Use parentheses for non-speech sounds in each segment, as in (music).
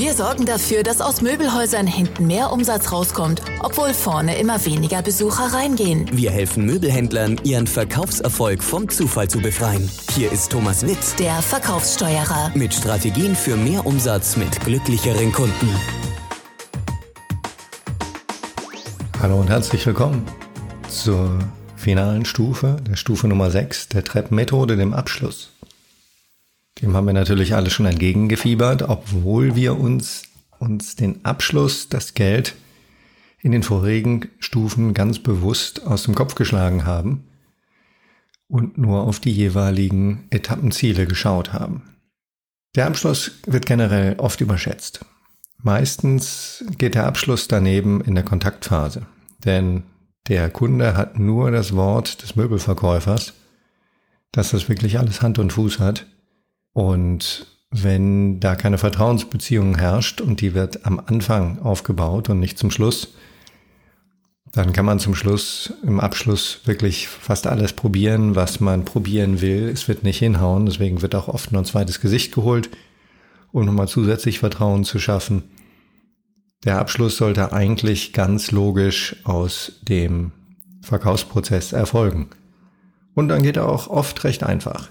Wir sorgen dafür, dass aus Möbelhäusern hinten mehr Umsatz rauskommt, obwohl vorne immer weniger Besucher reingehen. Wir helfen Möbelhändlern, ihren Verkaufserfolg vom Zufall zu befreien. Hier ist Thomas Witt, Der Verkaufssteuerer. mit Strategien für mehr Umsatz mit glücklicheren Kunden. Hallo und herzlich willkommen zur finalen Stufe, der Stufe Nummer 6 der Treppenmethode, dem Abschluss. Dem haben wir natürlich alle schon entgegengefiebert, obwohl wir uns, uns den Abschluss, das Geld in den vorigen Stufen ganz bewusst aus dem Kopf geschlagen haben und nur auf die jeweiligen Etappenziele geschaut haben. Der Abschluss wird generell oft überschätzt. Meistens geht der Abschluss daneben in der Kontaktphase, denn der Kunde hat nur das Wort des Möbelverkäufers, dass das wirklich alles Hand und Fuß hat. Und wenn da keine Vertrauensbeziehung herrscht und die wird am Anfang aufgebaut und nicht zum Schluss, dann kann man zum Schluss, im Abschluss wirklich fast alles probieren, was man probieren will. Es wird nicht hinhauen, deswegen wird auch oft noch ein zweites Gesicht geholt um nochmal zusätzlich Vertrauen zu schaffen. Der Abschluss sollte eigentlich ganz logisch aus dem Verkaufsprozess erfolgen. Und dann geht er auch oft recht einfach.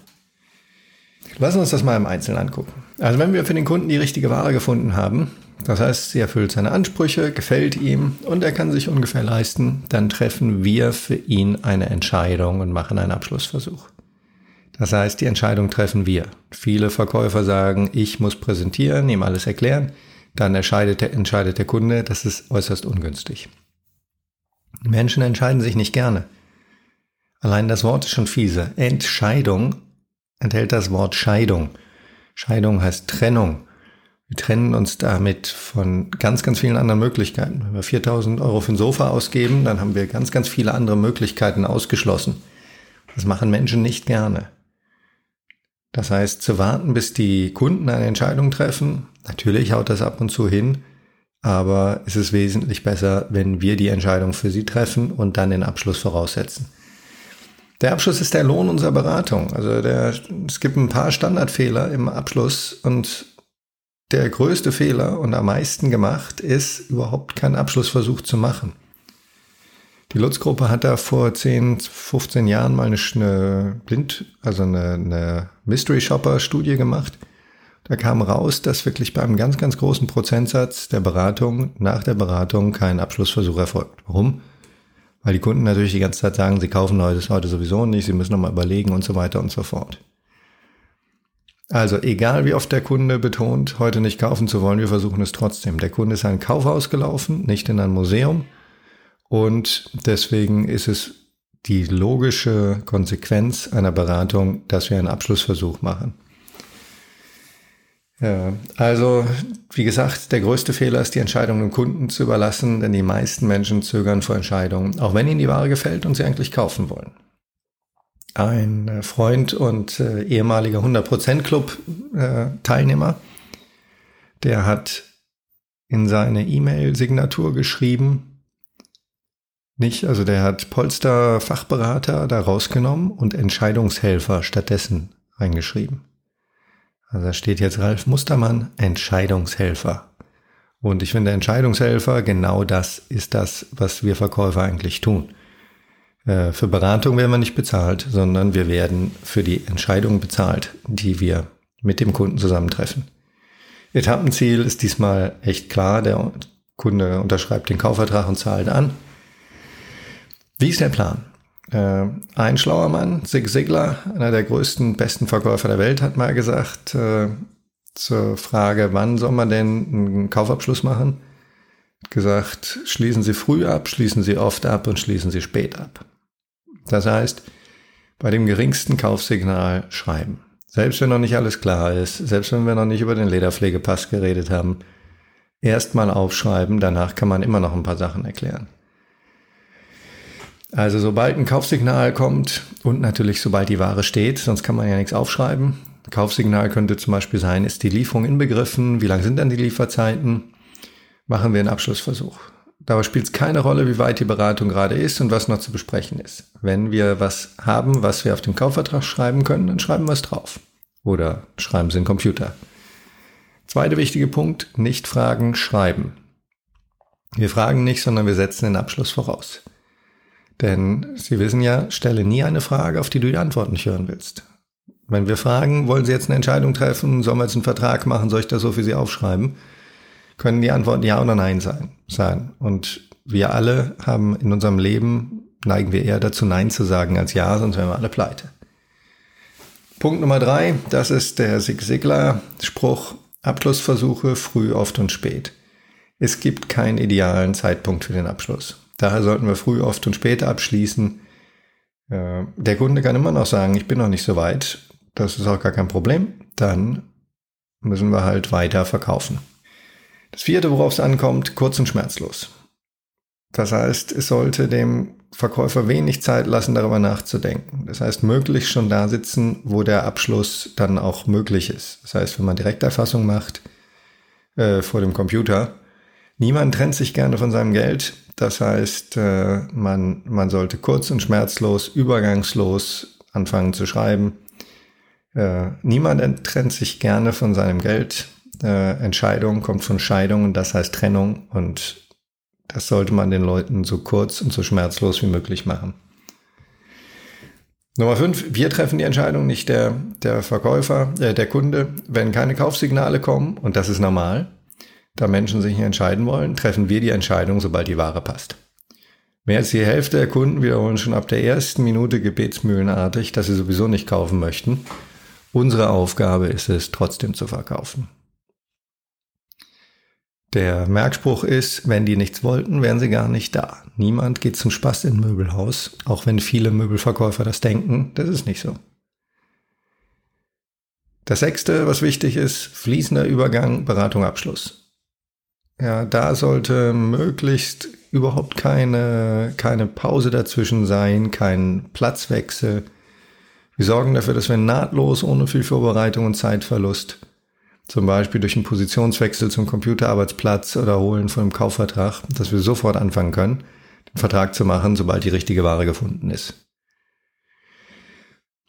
Wir uns das mal im Einzelnen angucken. Also wenn wir für den Kunden die richtige Ware gefunden haben, das heißt, sie erfüllt seine Ansprüche, gefällt ihm und er kann sich ungefähr leisten, dann treffen wir für ihn eine Entscheidung und machen einen Abschlussversuch. Das heißt, die Entscheidung treffen wir. Viele Verkäufer sagen, ich muss präsentieren, ihm alles erklären. Dann entscheidet der, entscheidet der Kunde, das ist äußerst ungünstig. Menschen entscheiden sich nicht gerne. Allein das Wort ist schon fiese. Entscheidung enthält das Wort Scheidung. Scheidung heißt Trennung. Wir trennen uns damit von ganz, ganz vielen anderen Möglichkeiten. Wenn wir 4000 Euro für ein Sofa ausgeben, dann haben wir ganz, ganz viele andere Möglichkeiten ausgeschlossen. Das machen Menschen nicht gerne. Das heißt, zu warten, bis die Kunden eine Entscheidung treffen, natürlich haut das ab und zu hin, aber es ist wesentlich besser, wenn wir die Entscheidung für sie treffen und dann den Abschluss voraussetzen. Der Abschluss ist der Lohn unserer Beratung. Also der, es gibt ein paar Standardfehler im Abschluss und der größte Fehler und am meisten gemacht ist, überhaupt keinen Abschlussversuch zu machen. Die Lutz-Gruppe hat da vor 10, 15 Jahren mal eine, Blind, also eine, eine Mystery Shopper-Studie gemacht. Da kam raus, dass wirklich bei einem ganz, ganz großen Prozentsatz der Beratung nach der Beratung kein Abschlussversuch erfolgt. Warum? Weil die Kunden natürlich die ganze Zeit sagen, sie kaufen heute, heute sowieso nicht, sie müssen nochmal überlegen und so weiter und so fort. Also egal wie oft der Kunde betont, heute nicht kaufen zu wollen, wir versuchen es trotzdem. Der Kunde ist in ein Kaufhaus gelaufen, nicht in ein Museum. Und deswegen ist es die logische Konsequenz einer Beratung, dass wir einen Abschlussversuch machen. Ja, also, wie gesagt, der größte Fehler ist, die Entscheidung dem Kunden zu überlassen, denn die meisten Menschen zögern vor Entscheidungen, auch wenn ihnen die Ware gefällt und sie eigentlich kaufen wollen. Ein Freund und äh, ehemaliger 100% Club äh, Teilnehmer, der hat in seine E-Mail-Signatur geschrieben, nicht, also der hat Polster-Fachberater da rausgenommen und Entscheidungshelfer stattdessen reingeschrieben. Also da steht jetzt Ralf Mustermann, Entscheidungshelfer. Und ich finde, Entscheidungshelfer, genau das ist das, was wir Verkäufer eigentlich tun. Äh, für Beratung werden wir nicht bezahlt, sondern wir werden für die Entscheidung bezahlt, die wir mit dem Kunden zusammentreffen. Etappenziel ist diesmal echt klar. Der Kunde unterschreibt den Kaufvertrag und zahlt an. Wie ist der Plan? Äh, ein schlauer Mann, Zig Ziglar, einer der größten, besten Verkäufer der Welt, hat mal gesagt äh, zur Frage, wann soll man denn einen Kaufabschluss machen? Hat gesagt, schließen Sie früh ab, schließen Sie oft ab und schließen Sie spät ab. Das heißt, bei dem geringsten Kaufsignal schreiben. Selbst wenn noch nicht alles klar ist, selbst wenn wir noch nicht über den Lederpflegepass geredet haben, erstmal aufschreiben, danach kann man immer noch ein paar Sachen erklären. Also sobald ein Kaufsignal kommt und natürlich sobald die Ware steht, sonst kann man ja nichts aufschreiben. Kaufsignal könnte zum Beispiel sein, ist die Lieferung inbegriffen? Wie lang sind dann die Lieferzeiten? Machen wir einen Abschlussversuch. Dabei spielt es keine Rolle, wie weit die Beratung gerade ist und was noch zu besprechen ist. Wenn wir was haben, was wir auf dem Kaufvertrag schreiben können, dann schreiben wir es drauf. Oder schreiben Sie in den Computer. Zweiter wichtiger Punkt, nicht fragen, schreiben. Wir fragen nicht, sondern wir setzen den Abschluss voraus. Denn Sie wissen ja, stelle nie eine Frage, auf die du die Antwort nicht hören willst. Wenn wir fragen, wollen Sie jetzt eine Entscheidung treffen, sollen wir jetzt einen Vertrag machen, soll ich das so für Sie aufschreiben, können die Antworten Ja oder Nein sein. sein. Und wir alle haben in unserem Leben, neigen wir eher dazu, Nein zu sagen als Ja, sonst wären wir alle pleite. Punkt Nummer drei, das ist der Sig Ziglar-Spruch, Abschlussversuche früh, oft und spät. Es gibt keinen idealen Zeitpunkt für den Abschluss. Daher sollten wir früh, oft und spät abschließen. Äh, der Kunde kann immer noch sagen, ich bin noch nicht so weit. Das ist auch gar kein Problem. Dann müssen wir halt weiter verkaufen. Das vierte, worauf es ankommt, kurz und schmerzlos. Das heißt, es sollte dem Verkäufer wenig Zeit lassen, darüber nachzudenken. Das heißt, möglichst schon da sitzen, wo der Abschluss dann auch möglich ist. Das heißt, wenn man Direkterfassung macht äh, vor dem Computer, niemand trennt sich gerne von seinem Geld. Das heißt, äh, man, man sollte kurz und schmerzlos, übergangslos anfangen zu schreiben. Äh, niemand trennt sich gerne von seinem Geld. Äh, Entscheidung kommt von Scheidung und das heißt Trennung und das sollte man den Leuten so kurz und so schmerzlos wie möglich machen. Nummer fünf, wir treffen die Entscheidung, nicht der, der Verkäufer, äh, der Kunde. Wenn keine Kaufsignale kommen, und das ist normal, da Menschen sich nicht entscheiden wollen, treffen wir die Entscheidung, sobald die Ware passt. Mehr als die Hälfte der Kunden wiederholen schon ab der ersten Minute gebetsmühlenartig, dass sie sowieso nicht kaufen möchten. Unsere Aufgabe ist es, trotzdem zu verkaufen. Der Merkspruch ist, wenn die nichts wollten, wären sie gar nicht da. Niemand geht zum Spaß in Möbelhaus, auch wenn viele Möbelverkäufer das denken, das ist nicht so. Das sechste, was wichtig ist, fließender Übergang, Beratung, Abschluss. Ja, da sollte möglichst überhaupt keine, keine Pause dazwischen sein, kein Platzwechsel. Wir sorgen dafür, dass wir nahtlos, ohne viel Vorbereitung und Zeitverlust zum Beispiel durch einen Positionswechsel zum Computerarbeitsplatz oder Holen von einem Kaufvertrag, dass wir sofort anfangen können, den Vertrag zu machen, sobald die richtige Ware gefunden ist.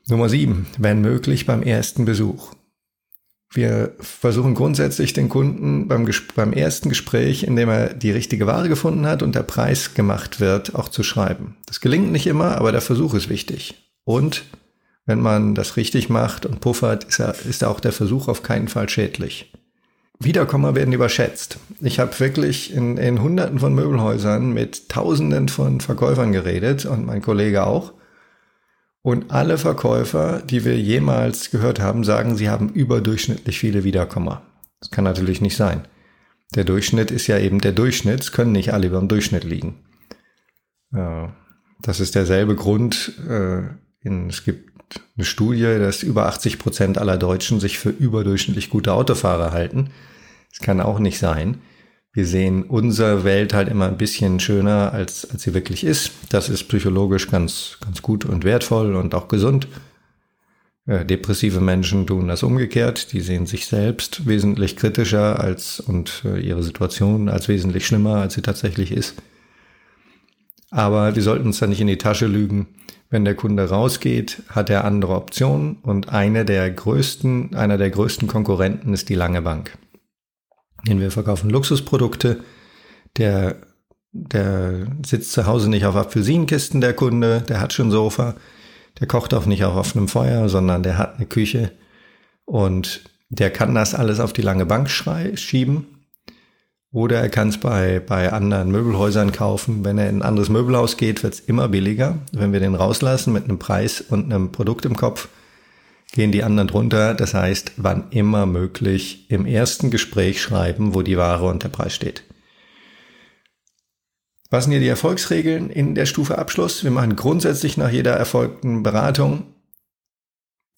Nummer sieben, wenn möglich beim ersten Besuch. Wir versuchen grundsätzlich den Kunden beim, beim ersten Gespräch, in dem er die richtige Ware gefunden hat und der Preis gemacht wird, auch zu schreiben. Das gelingt nicht immer, aber der Versuch ist wichtig. Und wenn man das richtig macht und puffert, ist, er, ist auch der Versuch auf keinen Fall schädlich. Wiederkommer werden überschätzt. Ich habe wirklich in, in Hunderten von Möbelhäusern mit Tausenden von Verkäufern geredet und mein Kollege auch. Und alle Verkäufer, die wir jemals gehört haben, sagen, sie haben überdurchschnittlich viele Wiederkommer. Das kann natürlich nicht sein. Der Durchschnitt ist ja eben der Durchschnitt. Es können nicht alle über dem Durchschnitt liegen. Das ist derselbe Grund. Äh, es gibt eine Studie, dass über 80 Prozent aller Deutschen sich für überdurchschnittlich gute Autofahrer halten. Das kann auch nicht sein. Wir sehen unsere Welt halt immer ein bisschen schöner, als, als sie wirklich ist. Das ist psychologisch ganz, ganz gut und wertvoll und auch gesund. Äh, depressive Menschen tun das umgekehrt. Die sehen sich selbst wesentlich kritischer als und äh, ihre Situation als wesentlich schlimmer, als sie tatsächlich ist. Aber wir sollten uns da nicht in die Tasche lügen. Wenn der Kunde rausgeht, hat er andere Optionen und eine der größten, einer der größten Konkurrenten ist die lange Bank. Denn wir verkaufen Luxusprodukte. Der, der sitzt zu Hause nicht auf Apfelsinenkisten, der Kunde, der hat schon Sofa. Der kocht auch nicht auf offenem Feuer, sondern der hat eine Küche und der kann das alles auf die lange Bank schieben oder er kann es bei, bei anderen Möbelhäusern kaufen. Wenn er in ein anderes Möbelhaus geht, wird es immer billiger. Wenn wir den rauslassen mit einem Preis und einem Produkt im Kopf, gehen die anderen drunter. Das heißt, wann immer möglich im ersten Gespräch schreiben, wo die Ware und der Preis steht. Was sind hier die Erfolgsregeln in der Stufe Abschluss? Wir machen grundsätzlich nach jeder erfolgten Beratung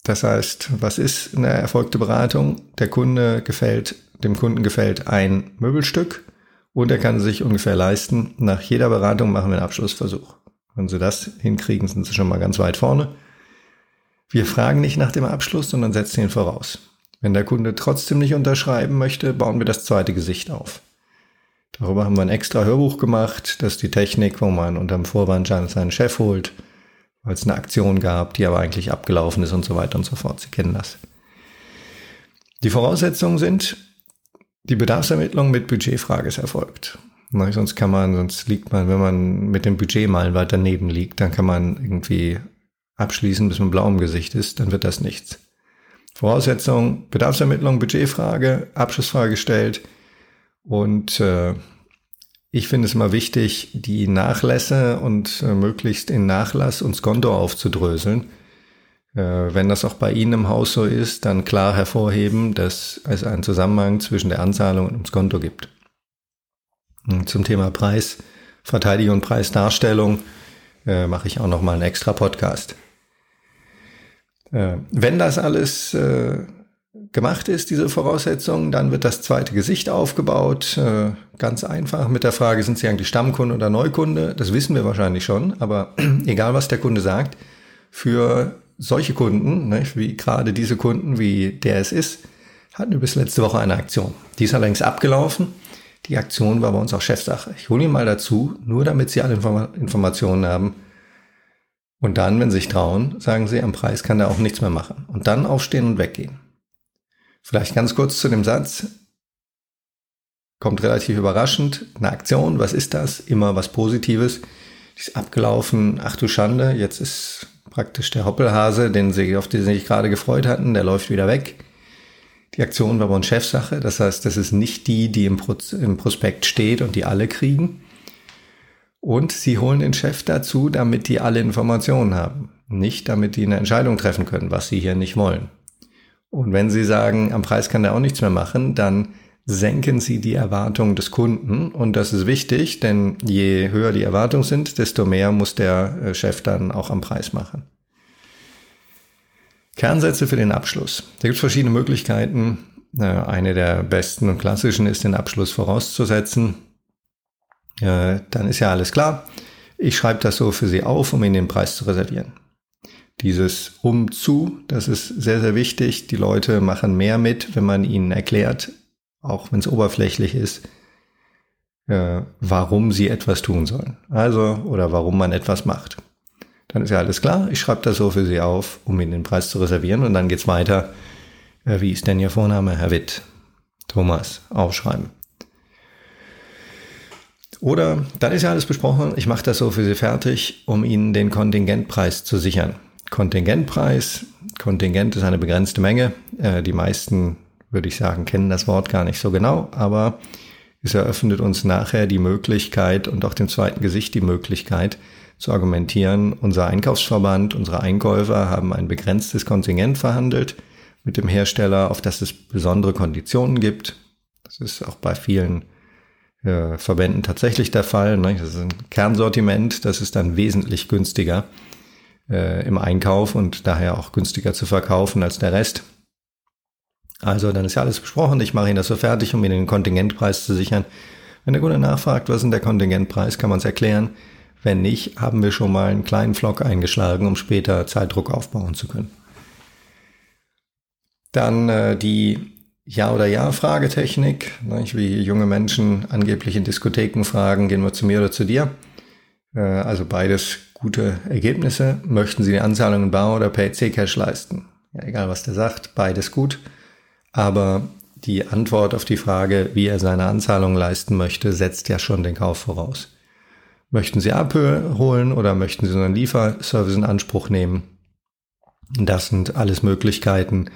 das heißt, was ist eine erfolgte Beratung? Der Kunde gefällt, dem Kunden gefällt ein Möbelstück und er kann sich ungefähr leisten. Nach jeder Beratung machen wir einen Abschlussversuch. Wenn Sie das hinkriegen, sind Sie schon mal ganz weit vorne. Wir fragen nicht nach dem Abschluss, sondern setzen ihn voraus. Wenn der Kunde trotzdem nicht unterschreiben möchte, bauen wir das zweite Gesicht auf. Darüber haben wir ein extra Hörbuch gemacht. Das ist die Technik, wo man unterm Vorwand seinen Chef holt weil es eine Aktion gab, die aber eigentlich abgelaufen ist und so weiter und so fort. Sie kennen das. Die Voraussetzungen sind, Die Bedarfsermittlung mit Budgetfrage ist erfolgt. Sonst kann man, sonst liegt man, wenn man mit dem Budget mal weit daneben liegt, dann kann man irgendwie abschließen, bis man blau im Gesicht ist, dann wird das nichts. Voraussetzung, Bedarfsermittlung, Budgetfrage, Abschlussfrage gestellt und äh, ich finde es immer wichtig, die Nachlässe und äh, möglichst in Nachlass und Konto aufzudröseln. Äh, wenn das auch bei Ihnen im Haus so ist, dann klar hervorheben, dass es einen Zusammenhang zwischen der Anzahlung und dem Konto gibt. Und zum Thema Preisverteidigung und Preisdarstellung äh, mache ich auch noch mal einen extra Podcast. Äh, wenn das alles äh, gemacht ist, diese Voraussetzung, dann wird das zweite Gesicht aufgebaut. Äh, ganz einfach mit der Frage, sind Sie eigentlich Stammkunde oder Neukunde? Das wissen wir wahrscheinlich schon, aber (clears throat) egal was der Kunde sagt, für solche Kunden, ne, wie gerade diese Kunden, wie der es ist, hatten wir bis letzte Woche eine Aktion. Die ist allerdings abgelaufen. Die Aktion war bei uns auch Chefsache. Ich hole ihn mal dazu, nur damit Sie alle Informationen haben. Und dann, wenn Sie sich trauen, sagen Sie, am Preis kann er auch nichts mehr machen. Und dann aufstehen und weggehen. Vielleicht ganz kurz zu dem Satz. Kommt relativ überraschend. Eine Aktion, was ist das? Immer was Positives. Die ist abgelaufen. Ach du Schande, jetzt ist praktisch der Hoppelhase, den sie, auf den sie sich gerade gefreut hatten, der läuft wieder weg. Die Aktion war bei uns Chefsache. Das heißt, das ist nicht die, die im, Pro im Prospekt steht und die alle kriegen. Und sie holen den Chef dazu, damit die alle Informationen haben. Nicht damit die eine Entscheidung treffen können, was sie hier nicht wollen. Und wenn Sie sagen, am Preis kann der auch nichts mehr machen, dann senken Sie die Erwartungen des Kunden. Und das ist wichtig, denn je höher die Erwartungen sind, desto mehr muss der äh, Chef dann auch am Preis machen. Kernsätze für den Abschluss. Da gibt es verschiedene Möglichkeiten. Äh, eine der besten und klassischen ist, den Abschluss vorauszusetzen. Äh, dann ist ja alles klar. Ich schreibe das so für Sie auf, um Ihnen den Preis zu reservieren. Dieses Umzu, das ist sehr, sehr wichtig. Die Leute machen mehr mit, wenn man ihnen erklärt, auch wenn es oberflächlich ist, äh, warum sie etwas tun sollen. Also, oder warum man etwas macht. Dann ist ja alles klar. Ich schreibe das so für Sie auf, um Ihnen den Preis zu reservieren. Und dann geht's weiter. Äh, wie ist denn Ihr Vorname? Herr Witt. Thomas. Aufschreiben. Oder dann ist ja alles besprochen. Ich mache das so für Sie fertig, um Ihnen den Kontingentpreis zu sichern. Kontingentpreis. Kontingent ist eine begrenzte Menge. Äh, die meisten, würde ich sagen, kennen das Wort gar nicht so genau, aber es eröffnet uns nachher die Möglichkeit und auch dem zweiten Gesicht die Möglichkeit zu argumentieren, unser Einkaufsverband, unsere Einkäufer haben ein begrenztes Kontingent verhandelt mit dem Hersteller, auf das es besondere Konditionen gibt. Das ist auch bei vielen äh, Verbänden tatsächlich der Fall. Ne? Das ist ein Kernsortiment, das ist dann wesentlich günstiger äh, im Einkauf und daher auch günstiger zu verkaufen als der Rest. Also dann ist ja alles besprochen. Ich mache Ihnen das so fertig, um Ihnen den Kontingentpreis zu sichern. Wenn der Kunde nachfragt, was ist denn der Kontingentpreis, kann man es erklären. Wenn nicht, haben wir schon mal einen kleinen Flock eingeschlagen, um später Zeitdruck aufbauen zu können. Dann äh, die Ja- oder Ja-Fragetechnik. Wie junge Menschen angeblich in Diskotheken fragen, gehen wir zu mir oder zu dir. Äh, also beides gute Ergebnisse. Möchten Sie die Anzahlung in Bar oder per C-Cash leisten? Ja, egal was der sagt, beides gut. Aber die Antwort auf die Frage, wie er seine Anzahlung leisten möchte, setzt ja schon den Kauf voraus. Möchten Sie Abhöhe holen oder möchten Sie so einen Lieferservice in Anspruch nehmen? Das sind alles Möglichkeiten,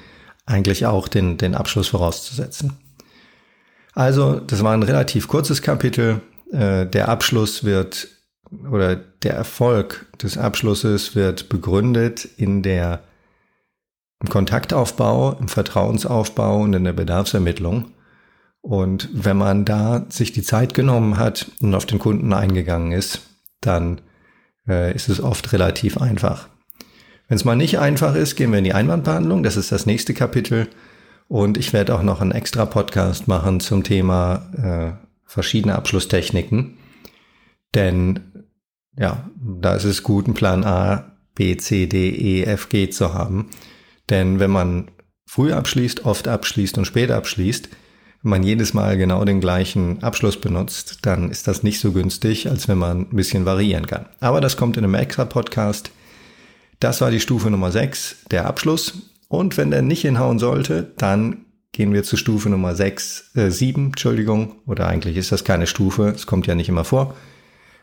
eigentlich auch den, den Abschluss vorauszusetzen. Also, das war ein relativ kurzes Kapitel. Äh, der Abschluss wird oder der Erfolg des Abschlusses wird begründet in der im Kontaktaufbau, im Vertrauensaufbau und in der Bedarfsermittlung. Und wenn man da sich die Zeit genommen hat und auf den Kunden eingegangen ist, dann äh, ist es oft relativ einfach. Wenn es mal nicht einfach ist, gehen wir in die Einwandbehandlung. Das ist das nächste Kapitel. Und ich werde auch noch einen extra Podcast machen zum Thema äh, verschiedene Abschlusstechniken. Denn ja, da ist es gut, einen Plan A, B, C, D, E, F, G zu haben. Denn wenn man früh abschließt, oft abschließt und später abschließt, wenn man jedes Mal genau den gleichen Abschluss benutzt, dann ist das nicht so günstig, als wenn man ein bisschen variieren kann. Aber das kommt in einem extra Podcast. Das war die Stufe Nummer 6, der Abschluss. Und wenn der nicht hinhauen sollte, dann gehen wir zu Stufe Nummer 6, äh, 7, Entschuldigung, oder eigentlich ist das keine Stufe, es kommt ja nicht immer vor,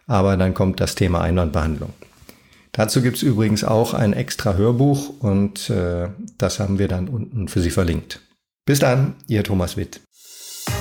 aber dann kommt das Thema Einwandbehandlung. Dazu gibt's übrigens auch ein extra Hörbuch und äh, das haben wir dann unten für Sie verlinkt. Bis dann, Ihr Thomas Witt.